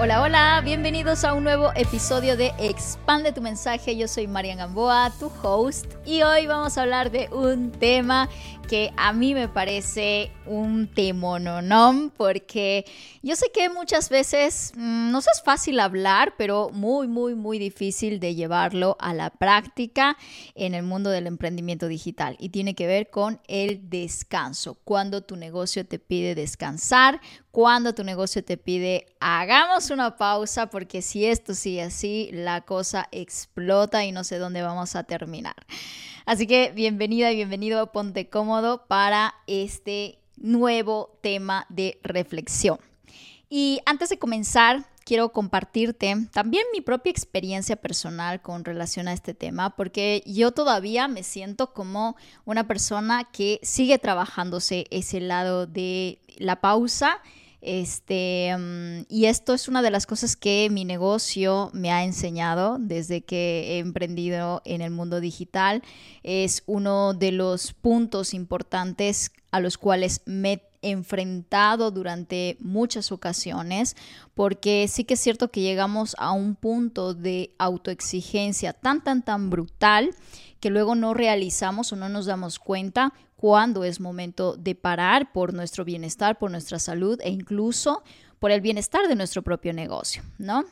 Hola, hola, bienvenidos a un nuevo episodio de Expande tu mensaje. Yo soy Marian Gamboa, tu host, y hoy vamos a hablar de un tema que a mí me parece un temononón, porque yo sé que muchas veces mm, no es fácil hablar, pero muy, muy, muy difícil de llevarlo a la práctica en el mundo del emprendimiento digital. Y tiene que ver con el descanso, cuando tu negocio te pide descansar, cuando tu negocio te pide hagamos una pausa porque si esto sigue así, la cosa explota y no sé dónde vamos a terminar. Así que bienvenida y bienvenido, ponte cómodo para este nuevo tema de reflexión. Y antes de comenzar, quiero compartirte también mi propia experiencia personal con relación a este tema, porque yo todavía me siento como una persona que sigue trabajándose ese lado de la pausa este, mm, y esto es una de las cosas que mi negocio me ha enseñado desde que he emprendido en el mundo digital. Es uno de los puntos importantes a los cuales me he enfrentado durante muchas ocasiones, porque sí que es cierto que llegamos a un punto de autoexigencia tan, tan, tan brutal que luego no realizamos o no nos damos cuenta cuándo es momento de parar por nuestro bienestar, por nuestra salud e incluso por el bienestar de nuestro propio negocio, ¿no?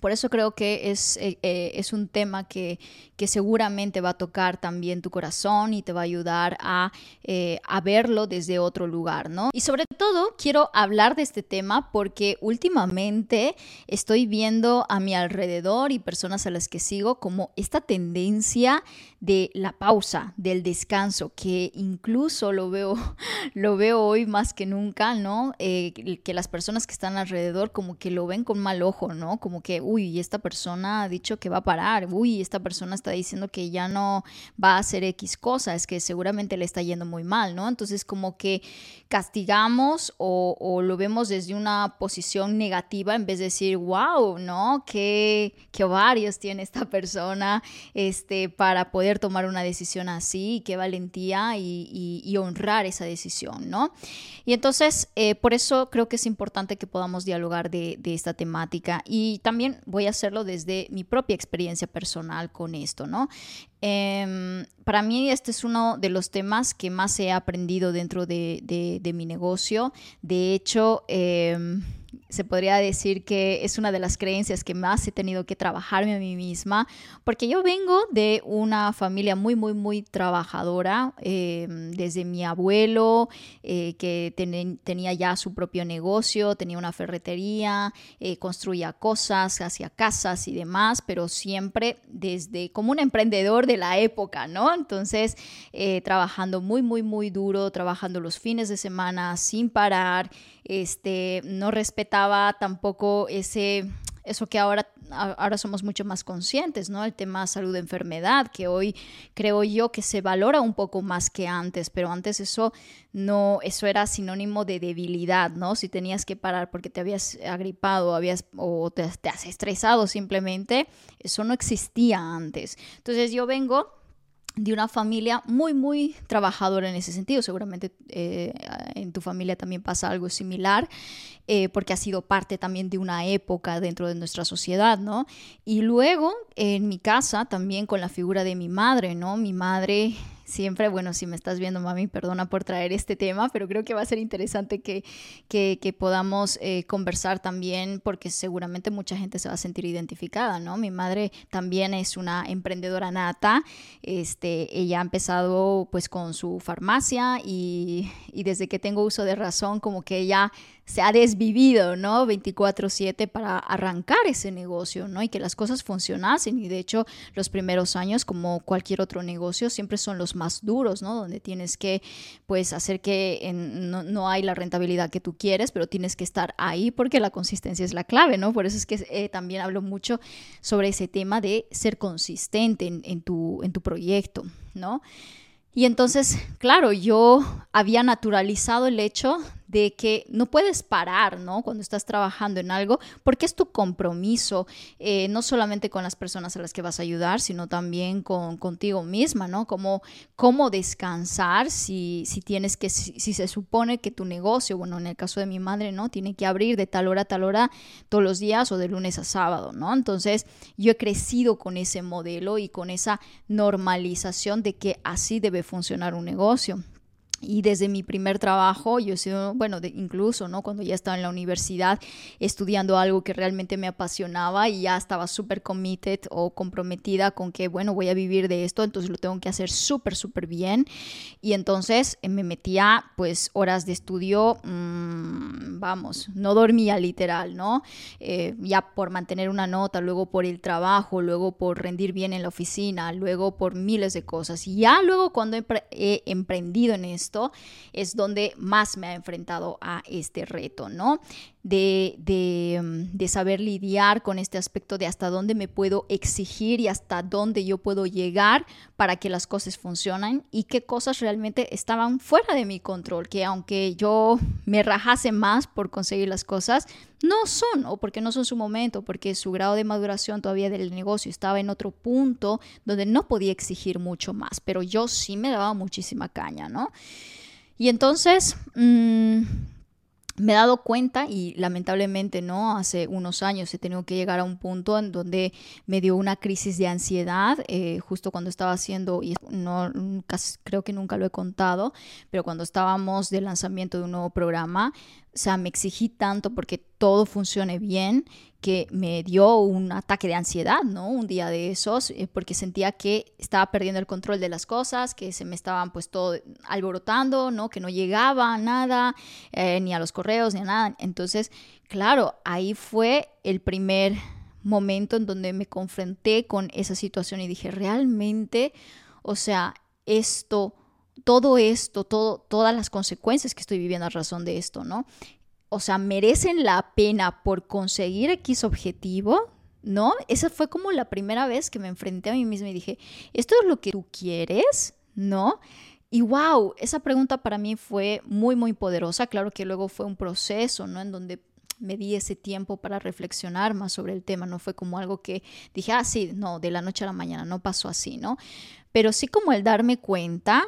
Por eso creo que es, eh, eh, es un tema que, que, seguramente va a tocar también tu corazón y te va a ayudar a, eh, a, verlo desde otro lugar, ¿no? Y sobre todo quiero hablar de este tema porque últimamente estoy viendo a mi alrededor y personas a las que sigo como esta tendencia de la pausa, del descanso, que incluso lo veo, lo veo hoy más que nunca, ¿no? que las personas que están alrededor como que lo ven con mal ojo, ¿no? Como que uy, esta persona ha dicho que va a parar, uy, esta persona está diciendo que ya no va a hacer X cosa, es que seguramente le está yendo muy mal, ¿no? Entonces como que castigamos o, lo vemos desde una posición negativa en vez de decir, wow, ¿no? ¿Qué, qué ovarios tiene esta persona este, para poder tomar una decisión así? Qué valentía y, honrar esa decisión, ¿no? Y entonces, eh, por eso creo que es importante que podamos dialogar de, esta temática y también voy a hacerlo desde mi propia experiencia personal con esto, ¿no? Em, para mí este es uno de los temas que más he aprendido dentro de, mi negocio. De hecho, em, se podría decir que es una de las creencias que más he tenido que trabajarme a mí misma, porque yo vengo de una familia muy, muy, muy trabajadora, em, desde mi abuelo, eh, que tenía ya su propio negocio, tenía una ferretería, eh, construía cosas, hacía casas y demás, pero siempre desde como un emprendedor de la época, ¿no? Entonces, eh, trabajando muy, muy, muy duro, trabajando los fines de semana sin parar, este, no respetaba tampoco ese eso que ahora, ahora somos mucho más conscientes, ¿no? El tema salud-enfermedad, que hoy creo yo que se valora un poco más que antes, pero antes eso no, eso era sinónimo de debilidad, ¿no? Si tenías que parar porque te habías agripado habías, o te, te has estresado simplemente, eso no existía antes. Entonces yo vengo de una familia muy, muy trabajadora en ese sentido. Seguramente eh, en tu familia también pasa algo similar, eh, porque ha sido parte también de una época dentro de nuestra sociedad, ¿no? Y luego en mi casa también con la figura de mi madre, ¿no? Mi madre siempre, bueno, si me estás viendo, mami, perdona por traer este tema, pero creo que va a ser interesante que, que, podamos eh, conversar también, porque seguramente mucha gente se va a sentir identificada, ¿no? Mi madre también es una emprendedora nata, este, ella ha empezado pues con su farmacia y, y desde que tengo uso de razón, como que ella se ha desvivido, ¿no? 24/7 para arrancar ese negocio, ¿no? Y que las cosas funcionasen. Y de hecho, los primeros años, como cualquier otro negocio, siempre son los más duros, ¿no? Donde tienes que, pues, hacer que no, hay la rentabilidad que tú quieres, pero tienes que estar ahí porque la consistencia es la clave, ¿no? Por eso es que eh, también hablo mucho sobre ese tema de ser consistente en, tu, en tu proyecto, ¿no? Y entonces, claro, yo había naturalizado el hecho de que no puedes parar, ¿no? Cuando estás trabajando en algo, porque es tu compromiso, eh, no solamente con las personas a las que vas a ayudar, sino también con, contigo misma, ¿no? Como, cómo descansar si, si tienes que, si, si, se supone que tu negocio, bueno, en el caso de mi madre, ¿no? Tiene que abrir de tal hora a tal hora todos los días o de lunes a sábado, ¿no? Entonces, yo he crecido con ese modelo y con esa normalización de que así debe funcionar un negocio. Y desde mi primer trabajo, yo sido, bueno, de, incluso, ¿no? Cuando ya estaba en la universidad estudiando algo que realmente me apasionaba y ya estaba súper committed o comprometida con que, bueno, voy a vivir de esto, entonces lo tengo que hacer súper, súper bien. Y entonces eh, me metía, pues, horas de estudio, mmm, vamos, no dormía literal, ¿no? Eh, ya por mantener una nota, luego por el trabajo, luego por rendir bien en la oficina, luego por miles de cosas. Y ya luego cuando he emprendido en esto, es donde más me ha enfrentado a este reto, ¿no? De, mm, de, saber lidiar con este aspecto de hasta dónde me puedo exigir y hasta dónde yo puedo llegar para que las cosas funcionen y qué cosas realmente estaban fuera de mi control, que aunque yo me rajase más por conseguir las cosas, no son, o porque no son su momento, porque su grado de maduración todavía del negocio estaba en otro punto donde no podía exigir mucho más, pero yo sí me daba muchísima caña, ¿no? Y entonces, mmm, me he dado cuenta y lamentablemente no, hace unos años he tenido que llegar a un punto en donde me dio una crisis de ansiedad, eh, justo cuando estaba haciendo, y no, creo que nunca lo he contado, pero cuando estábamos de lanzamiento de un nuevo programa, o sea, me exigí tanto porque todo funcione bien que me dio un ataque de ansiedad, ¿no? Un día de esos, eh, porque sentía que estaba perdiendo el control de las cosas, que se me estaban pues todo alborotando, ¿no? Que no llegaba a nada, eh, ni a los correos, ni a nada. Entonces, claro, ahí fue el primer momento en donde me confronté con esa situación y dije, realmente, o sea, esto todo esto, todo, todas las consecuencias que estoy viviendo a razón de esto, ¿no? O sea, merecen la pena por conseguir X objetivo, ¿no? Esa fue como la primera vez que me enfrenté a mí misma y dije, ¿esto es lo que tú quieres? ¿No? Y wow, esa pregunta para mí fue muy, muy poderosa. Claro que luego fue un proceso, ¿no? En donde me di ese tiempo para reflexionar más sobre el tema. No fue como algo que dije, ah, sí, no, de la noche a la mañana, no pasó así, ¿no? Pero sí como el darme cuenta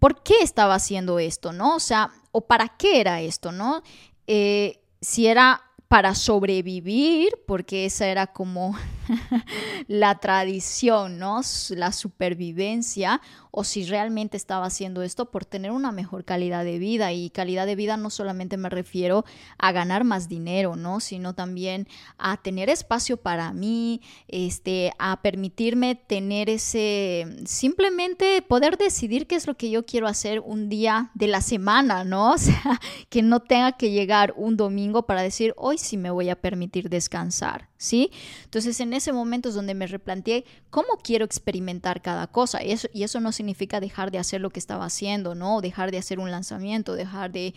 por qué estaba haciendo esto, ¿no? O sea, o para qué era esto, ¿no? Eh, si era para sobrevivir, porque esa era como la tradición, ¿no? La supervivencia, o si realmente estaba haciendo esto por tener una mejor calidad de vida. Y calidad de vida no solamente me refiero a ganar más dinero, ¿no? Sino también a tener espacio para mí, este, a permitirme tener ese, simplemente poder decidir qué es lo que yo quiero hacer un día de la semana, ¿no? O sea, que no tenga que llegar un domingo para decir, hoy sí me voy a permitir descansar, ¿sí? Entonces en ese momento es donde me replanteé cómo quiero experimentar cada cosa y eso, y eso no significa dejar de hacer lo que estaba haciendo, ¿no? Dejar de hacer un lanzamiento, dejar de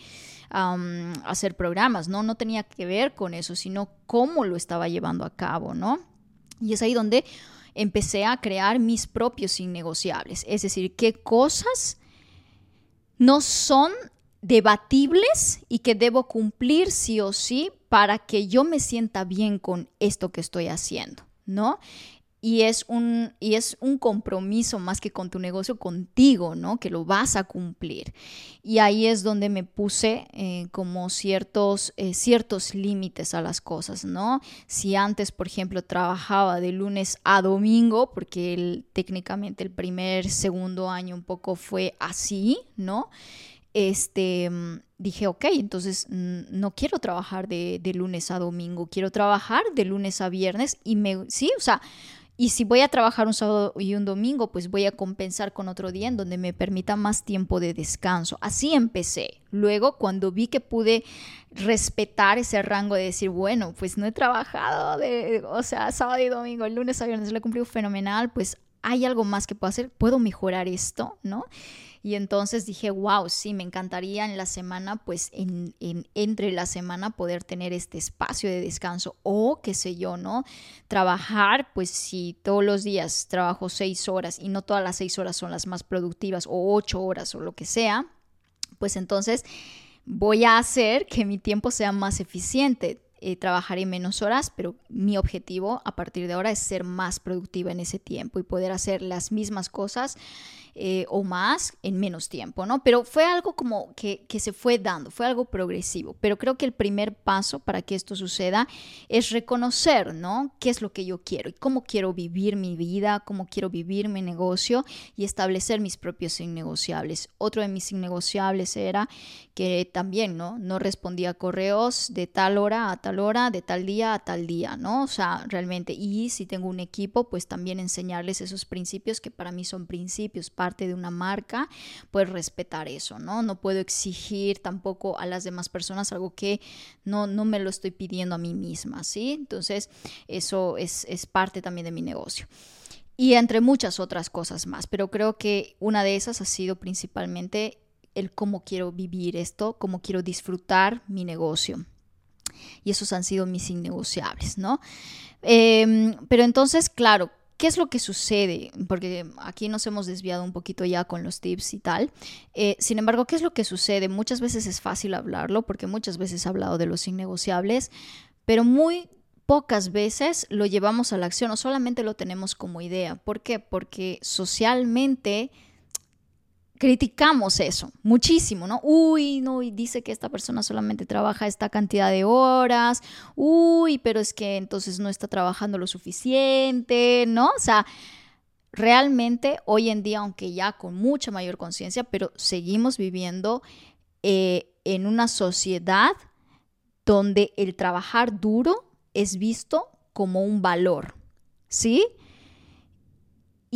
hacer programas, ¿no? No tenía que ver con eso, sino cómo lo estaba llevando a cabo, ¿no? Y es ahí donde empecé a crear mis propios innegociables, es decir, qué cosas no son debatibles y que debo cumplir sí o sí para que yo me sienta bien con esto que estoy haciendo, ¿no? Y es, un, y es un compromiso más que con tu negocio, contigo, ¿no? Que lo vas a cumplir. Y ahí es donde me puse eh, como ciertos, eh, ciertos límites a las cosas, ¿no? Si antes, por ejemplo, trabajaba de lunes a domingo, porque técnicamente el primer, segundo año un poco fue así, ¿no? este, mm, dije, ok, entonces no quiero trabajar de, lunes a domingo, quiero trabajar de lunes a viernes y me, sí, o sea, y si voy a trabajar un sábado y un domingo, pues voy a compensar con otro día en donde me permita más tiempo de descanso. Así empecé. Luego, cuando vi que pude respetar ese rango de decir, bueno, pues no he trabajado de, o sea, sábado y domingo, lunes a viernes lo he cumplido fenomenal, pues hay algo más que puedo hacer, puedo mejorar esto, ¿no? Y entonces dije, wow, sí, me encantaría en la semana, pues en, entre la semana poder tener este espacio de descanso o qué sé yo, ¿no? Trabajar, pues si todos los días trabajo seis horas y no todas las seis horas son las más productivas o ocho horas o lo que sea, pues entonces voy a hacer que mi tiempo sea más eficiente. Eh, trabajaré menos horas, pero mi objetivo a partir de ahora es ser más productiva en ese tiempo y poder hacer las mismas cosas eh, o más en menos tiempo, ¿no? Pero fue algo como que, que, se fue dando, fue algo progresivo. Pero creo que el primer paso para que esto suceda es reconocer, ¿no? ¿Qué es lo que yo quiero y cómo quiero vivir mi vida, cómo quiero vivir mi negocio y establecer mis propios innegociables. Otro de mis innegociables era que también, ¿no? No respondía a correos de tal hora a tal hora, de tal día a tal día, ¿no? O sea, realmente, y si tengo un equipo, pues también enseñarles esos principios que para mí son principios, parte de una marca, pues respetar eso, ¿no? No puedo exigir tampoco a las demás personas algo que no, no me lo estoy pidiendo a mí misma, ¿sí? Entonces, eso es, es parte también de mi negocio y entre muchas otras cosas más. Pero creo que una de esas ha sido principalmente el cómo quiero vivir esto, cómo quiero disfrutar mi negocio. Y esos han sido mis innegociables, ¿no? Em, pero entonces, claro, ¿Qué es lo que sucede? Porque aquí nos hemos desviado un poquito ya con los tips y tal. Eh, sin embargo, ¿qué es lo que sucede? Muchas veces es fácil hablarlo porque muchas veces he hablado de los innegociables, pero muy pocas veces lo llevamos a la acción o solamente lo tenemos como idea. ¿Por qué? Porque socialmente criticamos eso muchísimo, ¿no? Uy, no, y dice que esta persona solamente trabaja esta cantidad de horas, uy, pero es que entonces no está trabajando lo suficiente, ¿no? O sea, realmente hoy en día, aunque ya con mucha mayor conciencia, pero seguimos viviendo eh, en una sociedad donde el trabajar duro es visto como un valor, ¿sí?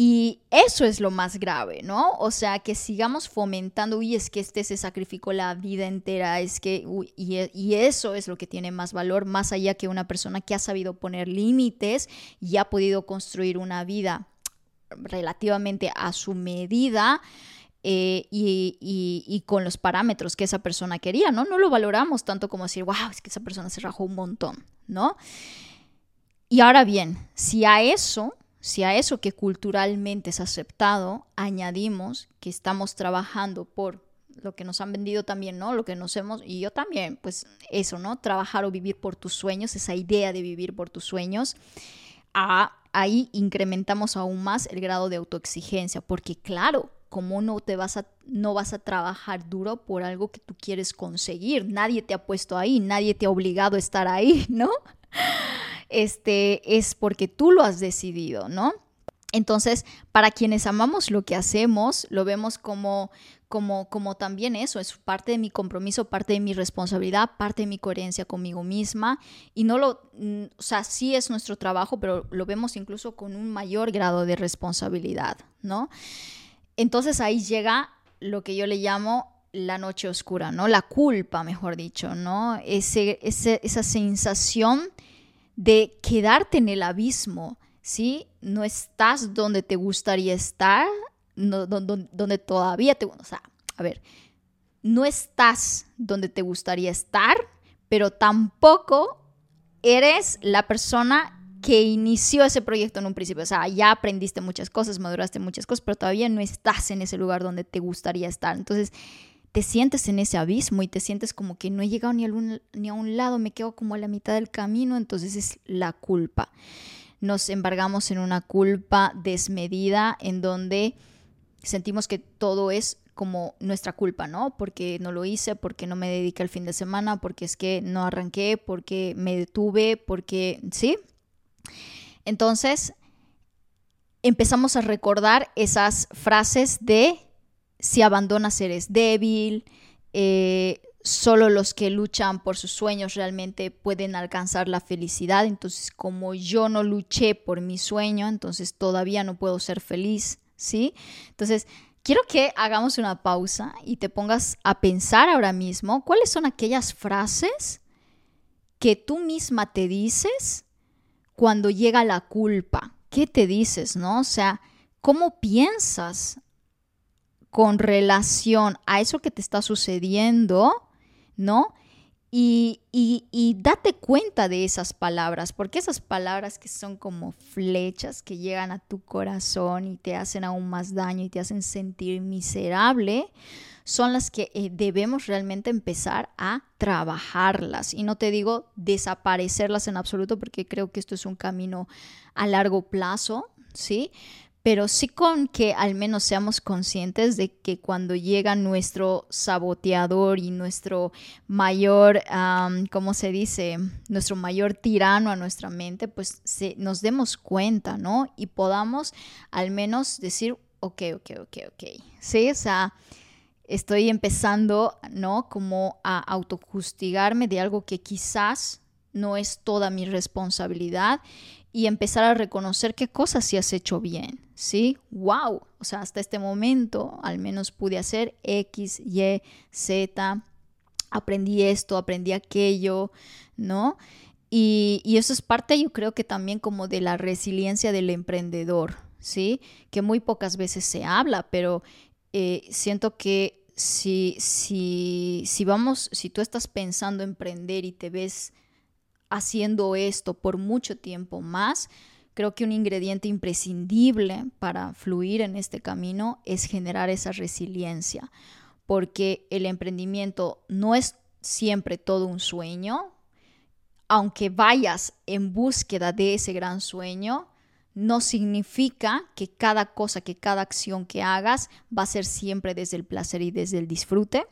Y eso es lo más grave, ¿no? O sea, que sigamos fomentando, uy, es que este se sacrificó la vida entera, es que, e, y, eso es lo que tiene más valor, más allá que una persona que ha sabido poner límites y ha podido construir una vida relativamente a su medida. Eh, y, y, con los parámetros que esa persona quería, ¿no? No lo valoramos tanto como decir, wow, es que esa persona se rajó un montón, ¿no? Y ahora bien, si a eso si a eso que culturalmente es aceptado añadimos que estamos trabajando por lo que nos han vendido también, ¿no? Lo que nos hemos, y yo también, pues eso, ¿no? Trabajar o vivir por tus sueños, esa idea de vivir por tus sueños, ahí incrementamos aún más el grado de autoexigencia, porque claro, como no te vas a no vas a trabajar duro por algo que tú quieres conseguir, nadie te ha puesto ahí, nadie te ha obligado a estar ahí, ¿no? Este, es porque tú lo has decidido, ¿no? Entonces, para quienes amamos lo que hacemos, lo vemos como, como, como también eso, es parte de mi compromiso, parte de mi responsabilidad, parte de mi coherencia conmigo misma. Y no lo, mm, o sea, sí es nuestro trabajo, pero lo vemos incluso con un mayor grado de responsabilidad, ¿no? Entonces ahí llega lo que yo le llamo la noche oscura, ¿no? La culpa, mejor dicho, ¿no? Ese, esa sensación de quedarte en el abismo, ¿sí? No estás donde te gustaría estar, no, donde, todavía te... O sea, a ver, no estás donde te gustaría estar, pero tampoco eres la persona que inició ese proyecto en un principio. O sea, ya aprendiste muchas cosas, maduraste muchas cosas, pero todavía no estás en ese lugar donde te gustaría estar. Entonces, te sientes en ese abismo y te sientes como que no he llegado ni a, un, ni a un lado, me quedo como a la mitad del camino, entonces es la culpa. Nos embargamos en una culpa desmedida en donde sentimos que todo es como nuestra culpa, ¿no? Porque no lo hice, porque no me dediqué el fin de semana, porque es que no arranqué, porque me detuve, porque, ¿sí? Entonces, empezamos a recordar esas frases de si abandonas eres débil, eh, solo los que luchan por sus sueños realmente pueden alcanzar la felicidad, entonces como yo no luché por mi sueño, entonces todavía no puedo ser feliz, ¿sí? Entonces, quiero que hagamos una pausa y te pongas a pensar ahora mismo cuáles son aquellas frases que tú misma te dices cuando llega la culpa. ¿Qué te dices, no? O sea, ¿cómo piensas con relación a eso que te está sucediendo, ¿no? y, y, date cuenta de esas palabras, porque esas palabras que son como flechas que llegan a tu corazón y te hacen aún más daño y te hacen sentir miserable, son las que eh, debemos realmente empezar a trabajarlas. Y no te digo desaparecerlas en absoluto, porque creo que esto es un camino a largo plazo, ¿sí? Pero sí con que al menos seamos conscientes de que cuando llega nuestro saboteador y nuestro mayor, ¿cómo se dice? Nuestro mayor tirano a nuestra mente, pues nos demos cuenta, ¿no? Y podamos al menos decir, ok, ok, ok, ok. Sí, o sea, estoy empezando, ¿no? Como a autojustigarme de algo que quizás no es toda mi responsabilidad y empezar a reconocer qué cosas sí has hecho bien, ¿sí? ¡Wow! O sea, hasta este momento al menos pude hacer X, Y, Z, aprendí esto, aprendí aquello, ¿no? Y, eso es parte, yo creo que también como de la resiliencia del emprendedor, ¿sí? Que muy pocas veces se habla, pero eh, siento que si, si, si vamos, si tú estás pensando emprender y te ves haciendo esto por mucho tiempo más, creo que un ingrediente imprescindible para fluir en este camino es generar esa resiliencia, porque el emprendimiento no es siempre todo un sueño, aunque vayas en búsqueda de ese gran sueño, no significa que cada cosa, que cada acción que hagas va a ser siempre desde el placer y desde el disfrute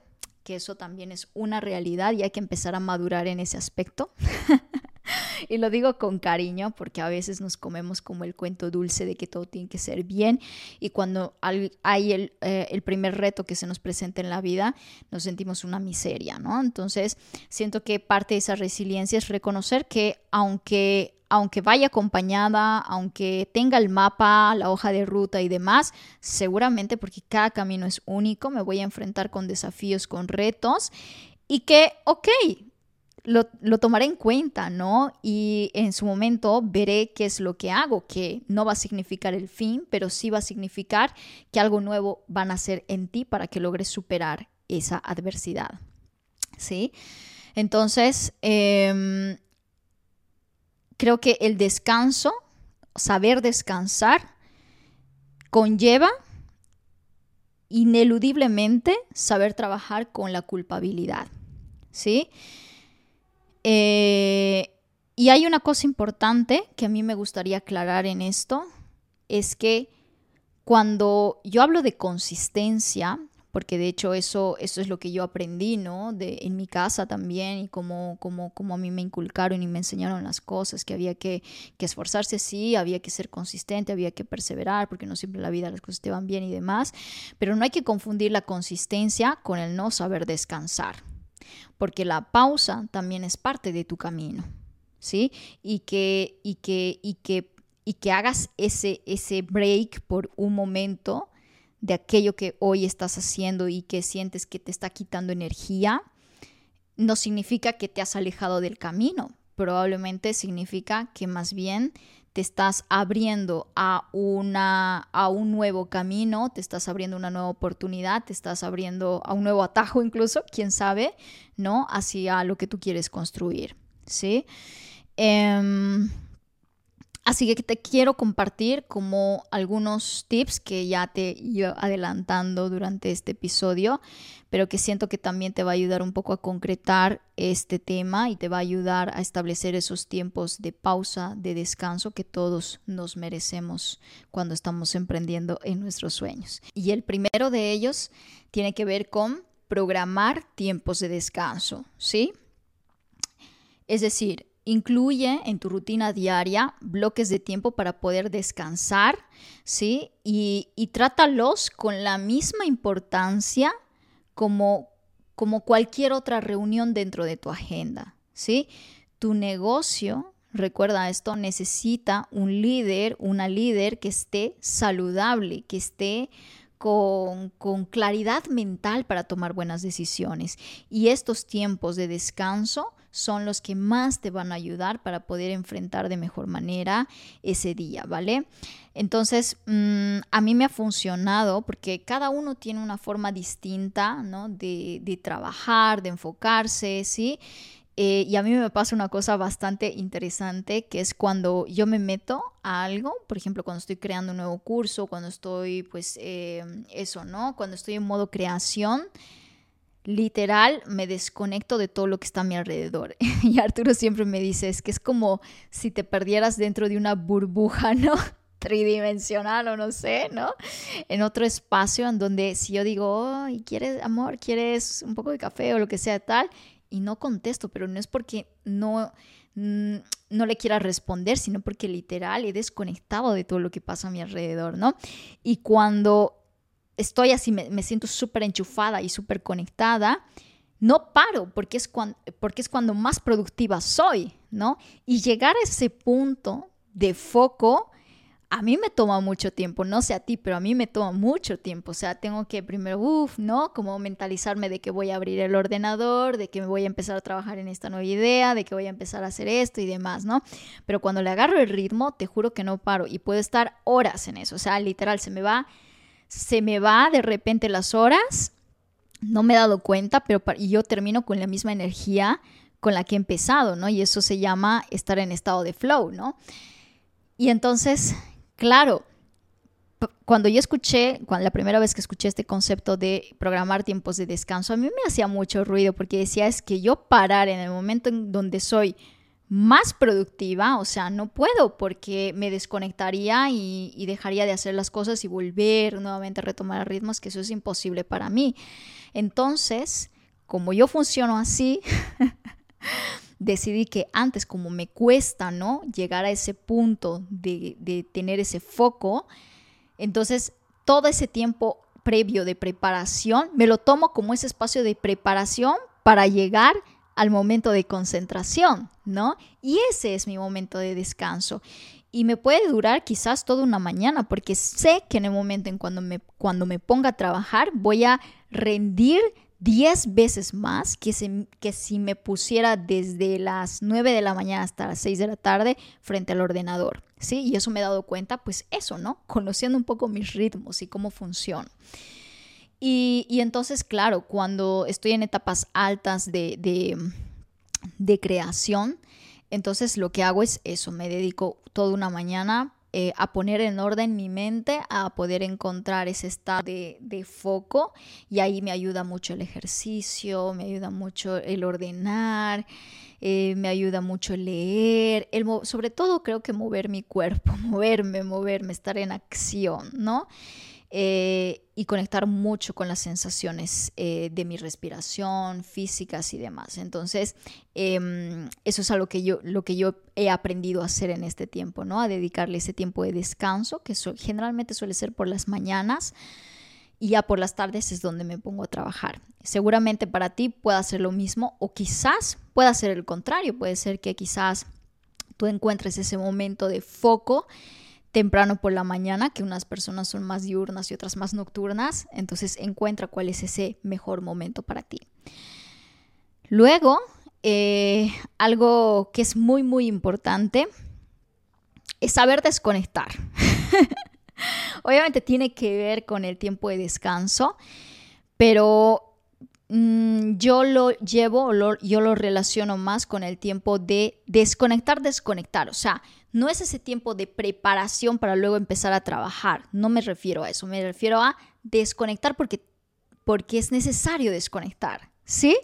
que eso también es una realidad y hay que empezar a madurar en ese aspecto. y lo digo con cariño porque a veces nos comemos como el cuento dulce de que todo tiene que ser bien y cuando hay el, eh, el, primer reto que se nos presenta en la vida nos sentimos una miseria, ¿no? Entonces siento que parte de esa resiliencia es reconocer que aunque aunque vaya acompañada, aunque tenga el mapa, la hoja de ruta y demás, seguramente porque cada camino es único, me voy a enfrentar con desafíos, con retos y que, ok, lo, lo, tomaré en cuenta, ¿no? Y en su momento veré qué es lo que hago, que no va a significar el fin, pero sí va a significar que algo nuevo va a nacer en ti para que logres superar esa adversidad, ¿sí? Entonces, eh, creo que el descanso, saber descansar, conlleva ineludiblemente saber trabajar con la culpabilidad. ¿Sí? Eh, y hay una cosa importante que a mí me gustaría aclarar en esto, es que cuando yo hablo de consistencia, porque de hecho eso, eso es lo que yo aprendí, ¿no? De, en mi casa también y como, como, como a mí me inculcaron y me enseñaron las cosas, que había que, que esforzarse, sí, había que ser consistente, había que perseverar, porque no siempre en la vida las cosas te van bien y demás, pero no hay que confundir la consistencia con el no saber descansar, porque la pausa también es parte de tu camino, ¿sí? Y que, y que, y que, y que hagas ese, ese break por un momento, de aquello que hoy estás haciendo y que sientes que te está quitando energía, no significa que te has alejado del camino. Probablemente significa que más bien te estás abriendo a, una, a un nuevo camino, te estás abriendo una nueva oportunidad, te estás abriendo a un nuevo atajo incluso, quién sabe, ¿no? Hacia lo que tú quieres construir, ¿sí? Em, Así que te quiero compartir como algunos tips que ya te iba adelantando durante este episodio, pero que siento que también te va a ayudar un poco a concretar este tema y te va a ayudar a establecer esos tiempos de pausa, de descanso que todos nos merecemos cuando estamos emprendiendo en nuestros sueños. Y el primero de ellos tiene que ver con programar tiempos de descanso, ¿sí? Es decir, Incluye en tu rutina diaria bloques de tiempo para poder descansar, ¿sí? Y, trátalos con la misma importancia como, como cualquier otra reunión dentro de tu agenda, ¿sí? Tu negocio, recuerda esto, necesita un líder, una líder que esté saludable, que esté con, con, claridad mental para tomar buenas decisiones. Y estos tiempos de descanso son los que más te van a ayudar para poder enfrentar de mejor manera ese día, ¿vale? Entonces, mm, a mí me ha funcionado porque cada uno tiene una forma distinta, ¿no? De, trabajar, de enfocarse, ¿sí? Eh, y a mí me pasa una cosa bastante interesante, que es cuando yo me meto a algo, por ejemplo, cuando estoy creando un nuevo curso, cuando estoy, pues, eh, eso, ¿no? Cuando estoy en modo creación, literal me desconecto de todo lo que está a mi alrededor. y Arturo siempre me dice, es que es como si te perdieras dentro de una burbuja, ¿no? tridimensional o no sé, ¿no? En otro espacio en donde si yo digo, ¿quieres amor? ¿Quieres un poco de café o lo que sea tal? y no contesto, pero no es porque no, mm, no le quiera responder, sino porque literal he desconectado de todo lo que pasa a mi alrededor, ¿no? Y cuando estoy así, me, siento súper enchufada y súper conectada, no paro porque es, cuando, porque es cuando más productiva soy, ¿no? Y llegar a ese punto de foco a mí me toma mucho tiempo, no sé a ti, pero a mí me toma mucho tiempo. O sea, tengo que primero, uff, ¿no? Como mentalizarme de que voy a abrir el ordenador, de que me voy a empezar a trabajar en esta nueva idea, de que voy a empezar a hacer esto y demás, ¿no? Pero cuando le agarro el ritmo, te juro que no paro y puedo estar horas en eso. O sea, literal, se me va, se me va de repente las horas. No me he dado cuenta, pero yo termino con la misma energía con la que he empezado, ¿no? Y eso se llama estar en estado de flow, ¿no? Y entonces, Claro, cuando yo escuché, cuando, la primera vez que escuché este concepto de programar tiempos de descanso, a mí me hacía mucho ruido porque decía es que yo parar en el momento en donde soy más productiva, o sea, no puedo porque me desconectaría y, dejaría de hacer las cosas y volver nuevamente a retomar ritmos, que eso es imposible para mí. Entonces, como yo funciono así, decidí que antes, como me cuesta, ¿no? Llegar a ese punto de, de tener ese foco, entonces todo ese tiempo previo de preparación, me lo tomo como ese espacio de preparación para llegar al momento de concentración, ¿no? Y ese es mi momento de descanso. Y me puede durar quizás toda una mañana, porque sé que en el momento en cuando me, cuando me ponga a trabajar voy a rendir 10 veces más que, que si me pusiera desde las 9 de la mañana hasta las 6 de la tarde frente al ordenador. ¿sí? Y eso me he dado cuenta, pues eso, ¿no? Conociendo un poco mis ritmos y cómo funcionan. Y, entonces, claro, cuando estoy en etapas altas de, de, de creación, entonces lo que hago es eso, me dedico toda una mañana eh, a poner en orden mi mente, a poder encontrar ese estado de, foco y ahí me ayuda mucho el ejercicio, me ayuda mucho el ordenar. Eh, me ayuda mucho leer, sobre todo creo que mover mi cuerpo, moverme, moverme, estar en acción, ¿no? Eh, y conectar mucho con las sensaciones eh, de mi respiración, físicas y demás. Entonces, em, eso es algo que yo, lo que yo he aprendido a hacer en este tiempo, ¿no? A dedicarle ese tiempo de descanso, que generalmente suele ser por las mañanas y ya por las tardes es donde me pongo a trabajar. Seguramente para ti pueda ser lo mismo o quizás pueda ser el contrario, puede ser que quizás tú encuentres ese momento de foco temprano por la mañana, que unas personas son más diurnas y otras más nocturnas, entonces encuentra cuál es ese mejor momento para ti. Luego, eh, algo que es muy, muy importante es saber desconectar. Obviamente tiene que ver con el tiempo de descanso, pero mm, yo lo llevo, yo lo relaciono más con el tiempo de desconectar, desconectar. O sea, no es ese tiempo de preparación para luego empezar a trabajar. No me refiero a eso. Me refiero a desconectar porque, porque es necesario desconectar. ¿Sí?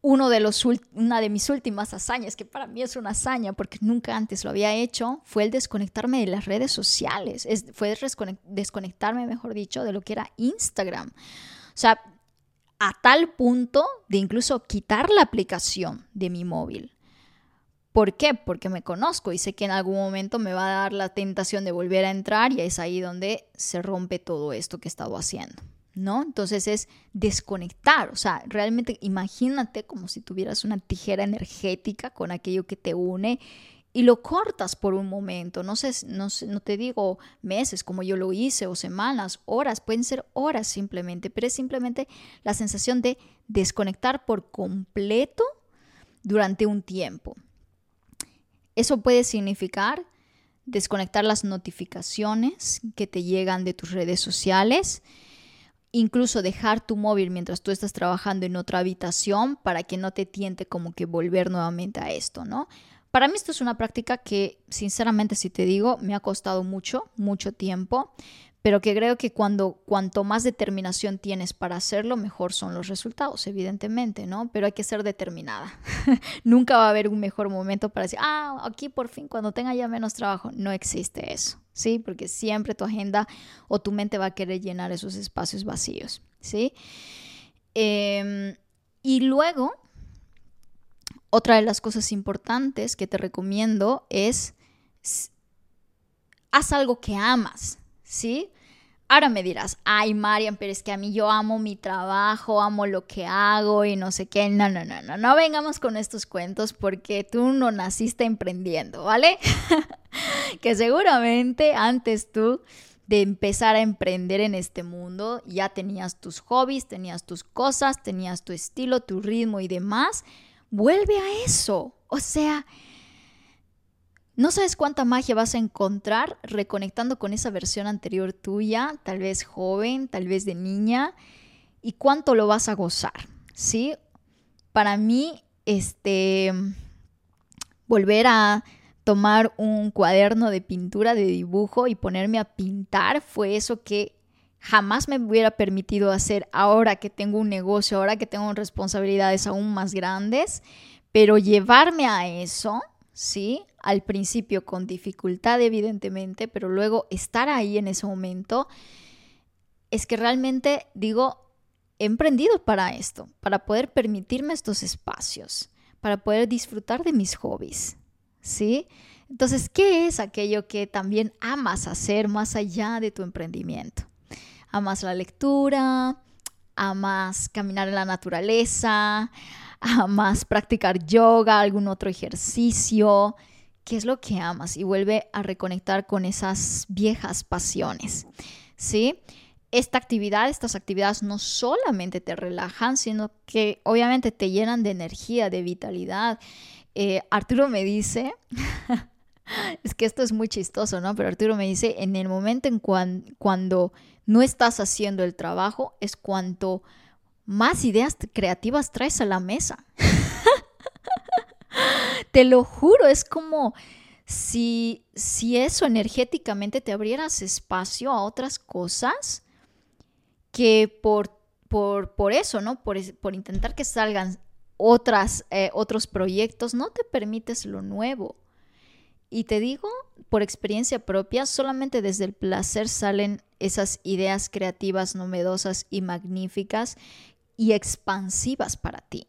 Uno de los, una de mis últimas hazañas, que para mí es una hazaña porque nunca antes lo había hecho, fue el desconectarme de las redes sociales. Es, fue desconectarme, mejor dicho, de lo que era Instagram. O sea, a tal punto de incluso quitar la aplicación de mi móvil. ¿Por qué? Porque me conozco y sé que en algún momento me va a dar la tentación de volver a entrar y es ahí donde se rompe todo esto que he estado haciendo, ¿no? Entonces es desconectar, o sea, realmente imagínate como si tuvieras una tijera energética con aquello que te une y lo cortas por un momento, no sé, no, no te digo meses como yo lo hice o semanas, horas, pueden ser horas simplemente, pero es simplemente la sensación de desconectar por completo durante un tiempo. Eso puede significar desconectar las notificaciones que te llegan de tus redes sociales, incluso dejar tu móvil mientras tú estás trabajando en otra habitación para que no te tiente como que volver nuevamente a esto, ¿no? Para mí esto es una práctica que, sinceramente, si te digo, me ha costado mucho, mucho tiempo, pero que creo que cuando cuanto más determinación tienes para hacerlo, mejor son los resultados, evidentemente, ¿no? Pero hay que ser determinada. Nunca va a haber un mejor momento para decir, ah, aquí por fin, cuando tenga ya menos trabajo, no existe eso, ¿sí? Porque siempre tu agenda o tu mente va a querer llenar esos espacios vacíos, ¿sí? Em, y luego, otra de las cosas importantes que te recomiendo es, haz algo que amas, ¿sí? Ahora me dirás, ay Marian, pero es que a mí yo amo mi trabajo, amo lo que hago y no sé qué. No, no, no, no, no vengamos con estos cuentos porque tú no naciste emprendiendo, ¿vale? que seguramente antes tú de empezar a emprender en este mundo ya tenías tus hobbies, tenías tus cosas, tenías tu estilo, tu ritmo y demás. Vuelve a eso. O sea, no sabes cuánta magia vas a encontrar reconectando con esa versión anterior tuya, tal vez joven, tal vez de niña, y cuánto lo vas a gozar, ¿sí? Para mí, este, volver a tomar un cuaderno de pintura, de dibujo y ponerme a pintar fue eso que jamás me hubiera permitido hacer ahora que tengo un negocio, ahora que tengo responsabilidades aún más grandes, pero llevarme a eso, ¿sí? Al principio con dificultad evidentemente, pero luego estar ahí en ese momento, es que realmente digo, he emprendido para esto, para poder permitirme estos espacios, para poder disfrutar de mis hobbies, ¿sí? Entonces, ¿qué es aquello que también amas hacer más allá de tu emprendimiento? Amas la lectura, amas caminar en la naturaleza, amas practicar yoga, algún otro ejercicio, qué es lo que amas y vuelve a reconectar con esas viejas pasiones, ¿sí? Esta actividad, estas actividades no solamente te relajan, sino que obviamente te llenan de energía, de vitalidad. Eh, Arturo me dice, es que esto es muy chistoso, ¿no? Pero Arturo me dice, en el momento en cuando no estás haciendo el trabajo, es cuanto más ideas creativas traes a la mesa. Te lo juro, es como si, si eso energéticamente te abrieras espacio a otras cosas que por, por, por eso, ¿no? Por, por, intentar que salgan otras, eh, otros proyectos, no te permites lo nuevo. Y te digo, por experiencia propia, solamente desde el placer salen esas ideas creativas, novedosas y magníficas y expansivas para ti.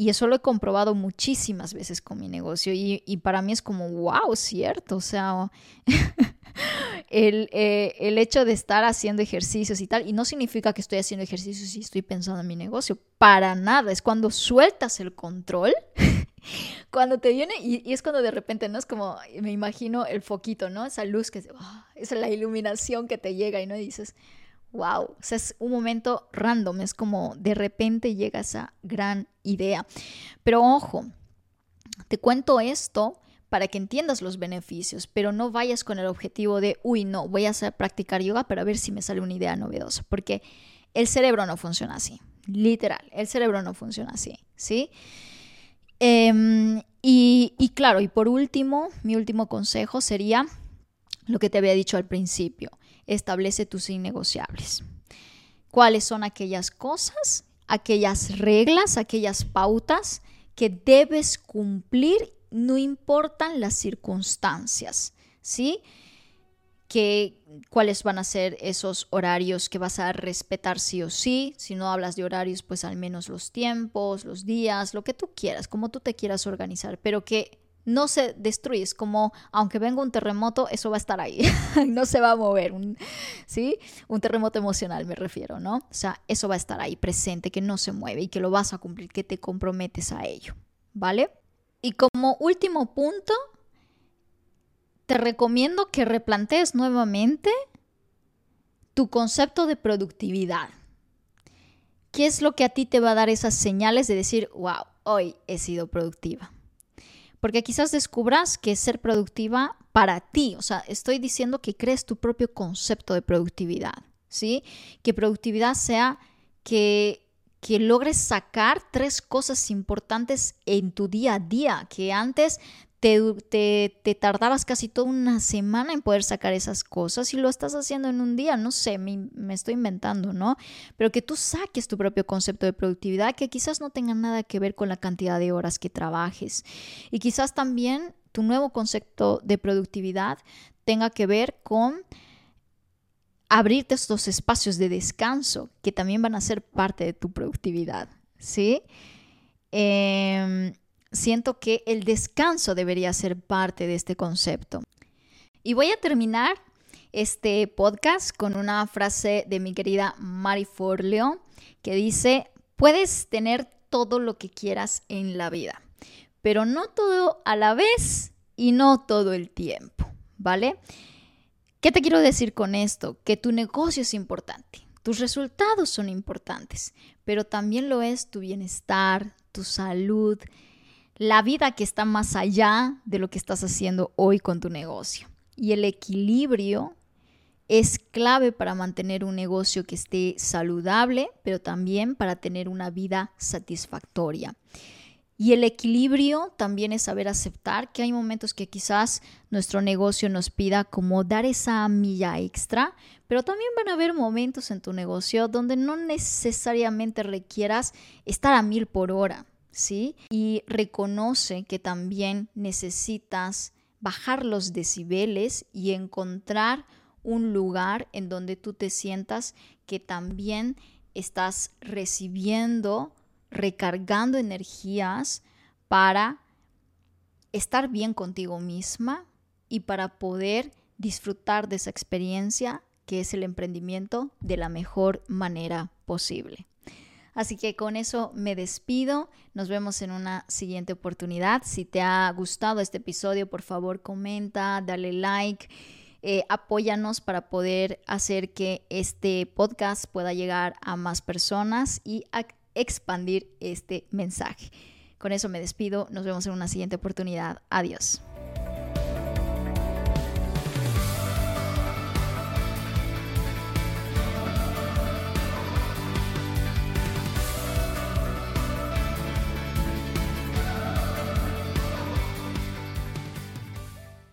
Y eso lo he comprobado muchísimas veces con mi negocio y, para mí es como, wow, cierto, o sea, el, eh, el, hecho de estar haciendo ejercicios y tal, y no significa que estoy haciendo ejercicios y estoy pensando en mi negocio, para nada, es cuando sueltas el control, cuando te viene, y, es cuando de repente, ¿no? Es como, me imagino el foquito, ¿no? Esa luz que, oh, es la iluminación que te llega y no dices, wow, o es un momento random, es como de repente llega esa gran idea. Pero ojo, te cuento esto para que entiendas los beneficios, pero no vayas con el objetivo de, uy, no, voy a hacer practicar yoga para ver si me sale una idea novedosa, porque el cerebro no funciona así, literal, el cerebro no funciona así, ¿sí? Em, y claro, y por último, mi último consejo sería lo que te había dicho al principio establece tus innegociables. ¿Cuáles son aquellas cosas, aquellas reglas, aquellas pautas que debes cumplir, no importan las circunstancias? ¿Sí? Que, cuáles van a ser esos horarios que vas a respetar sí o sí. Si no hablas de horarios, pues al menos los tiempos, los días, lo que tú quieras, como tú te quieras organizar, pero que no se destruye, es como aunque venga un terremoto, eso va a estar ahí, no se va a mover, un, ¿sí? Un terremoto emocional me refiero, ¿no? O sea, eso va a estar ahí presente, que no se mueve y que lo vas a cumplir, que te comprometes a ello, ¿vale? Y como último punto, te recomiendo que replantees nuevamente tu concepto de productividad. ¿Qué es lo que a ti te va a dar esas señales de decir, wow, hoy he sido productiva. Porque quizás descubras que ser productiva para ti, o sea, estoy diciendo que crees tu propio concepto de productividad, ¿sí? Que productividad sea que logres sacar tres cosas importantes en tu día a día, que antes te, te, tardabas casi toda una semana en poder sacar esas cosas y lo estás haciendo en un día, no sé, me, me, estoy inventando, ¿no? Pero que tú saques tu propio concepto de productividad que quizás no tenga nada que ver con la cantidad de horas que trabajes y quizás también tu nuevo concepto de productividad tenga que ver con abrirte estos espacios de descanso que también van a ser parte de tu productividad, ¿sí? Eh, siento que el descanso debería ser parte de este concepto. Y voy a terminar este podcast con una frase de mi querida Mari Forleo que dice, puedes tener todo lo que quieras en la vida, pero no todo a la vez y no todo el tiempo, ¿vale? ¿Qué te quiero decir con esto? Que tu negocio es importante, tus resultados son importantes, pero también lo es tu bienestar, tu salud, la vida que está más allá de lo que estás haciendo hoy con tu negocio. Y el equilibrio es clave para mantener un negocio que esté saludable, pero también para tener una vida satisfactoria. Y el equilibrio también es saber aceptar que hay momentos que quizás nuestro negocio nos pida como dar esa milla extra, pero también van a haber momentos en tu negocio donde no necesariamente requieras estar a mil por hora. ¿Sí? Y reconoce que también necesitas bajar los decibeles y encontrar un lugar en donde tú te sientas que también estás recibiendo, recargando energías para estar bien contigo misma y para poder disfrutar de esa experiencia que es el emprendimiento de la mejor manera posible. Así que con eso me despido. Nos vemos en una siguiente oportunidad. Si te ha gustado este episodio, por favor comenta, dale like. Eh, apóyanos para poder hacer que este podcast pueda llegar a más personas y expandir este mensaje. Con eso me despido. Nos vemos en una siguiente oportunidad. Adiós.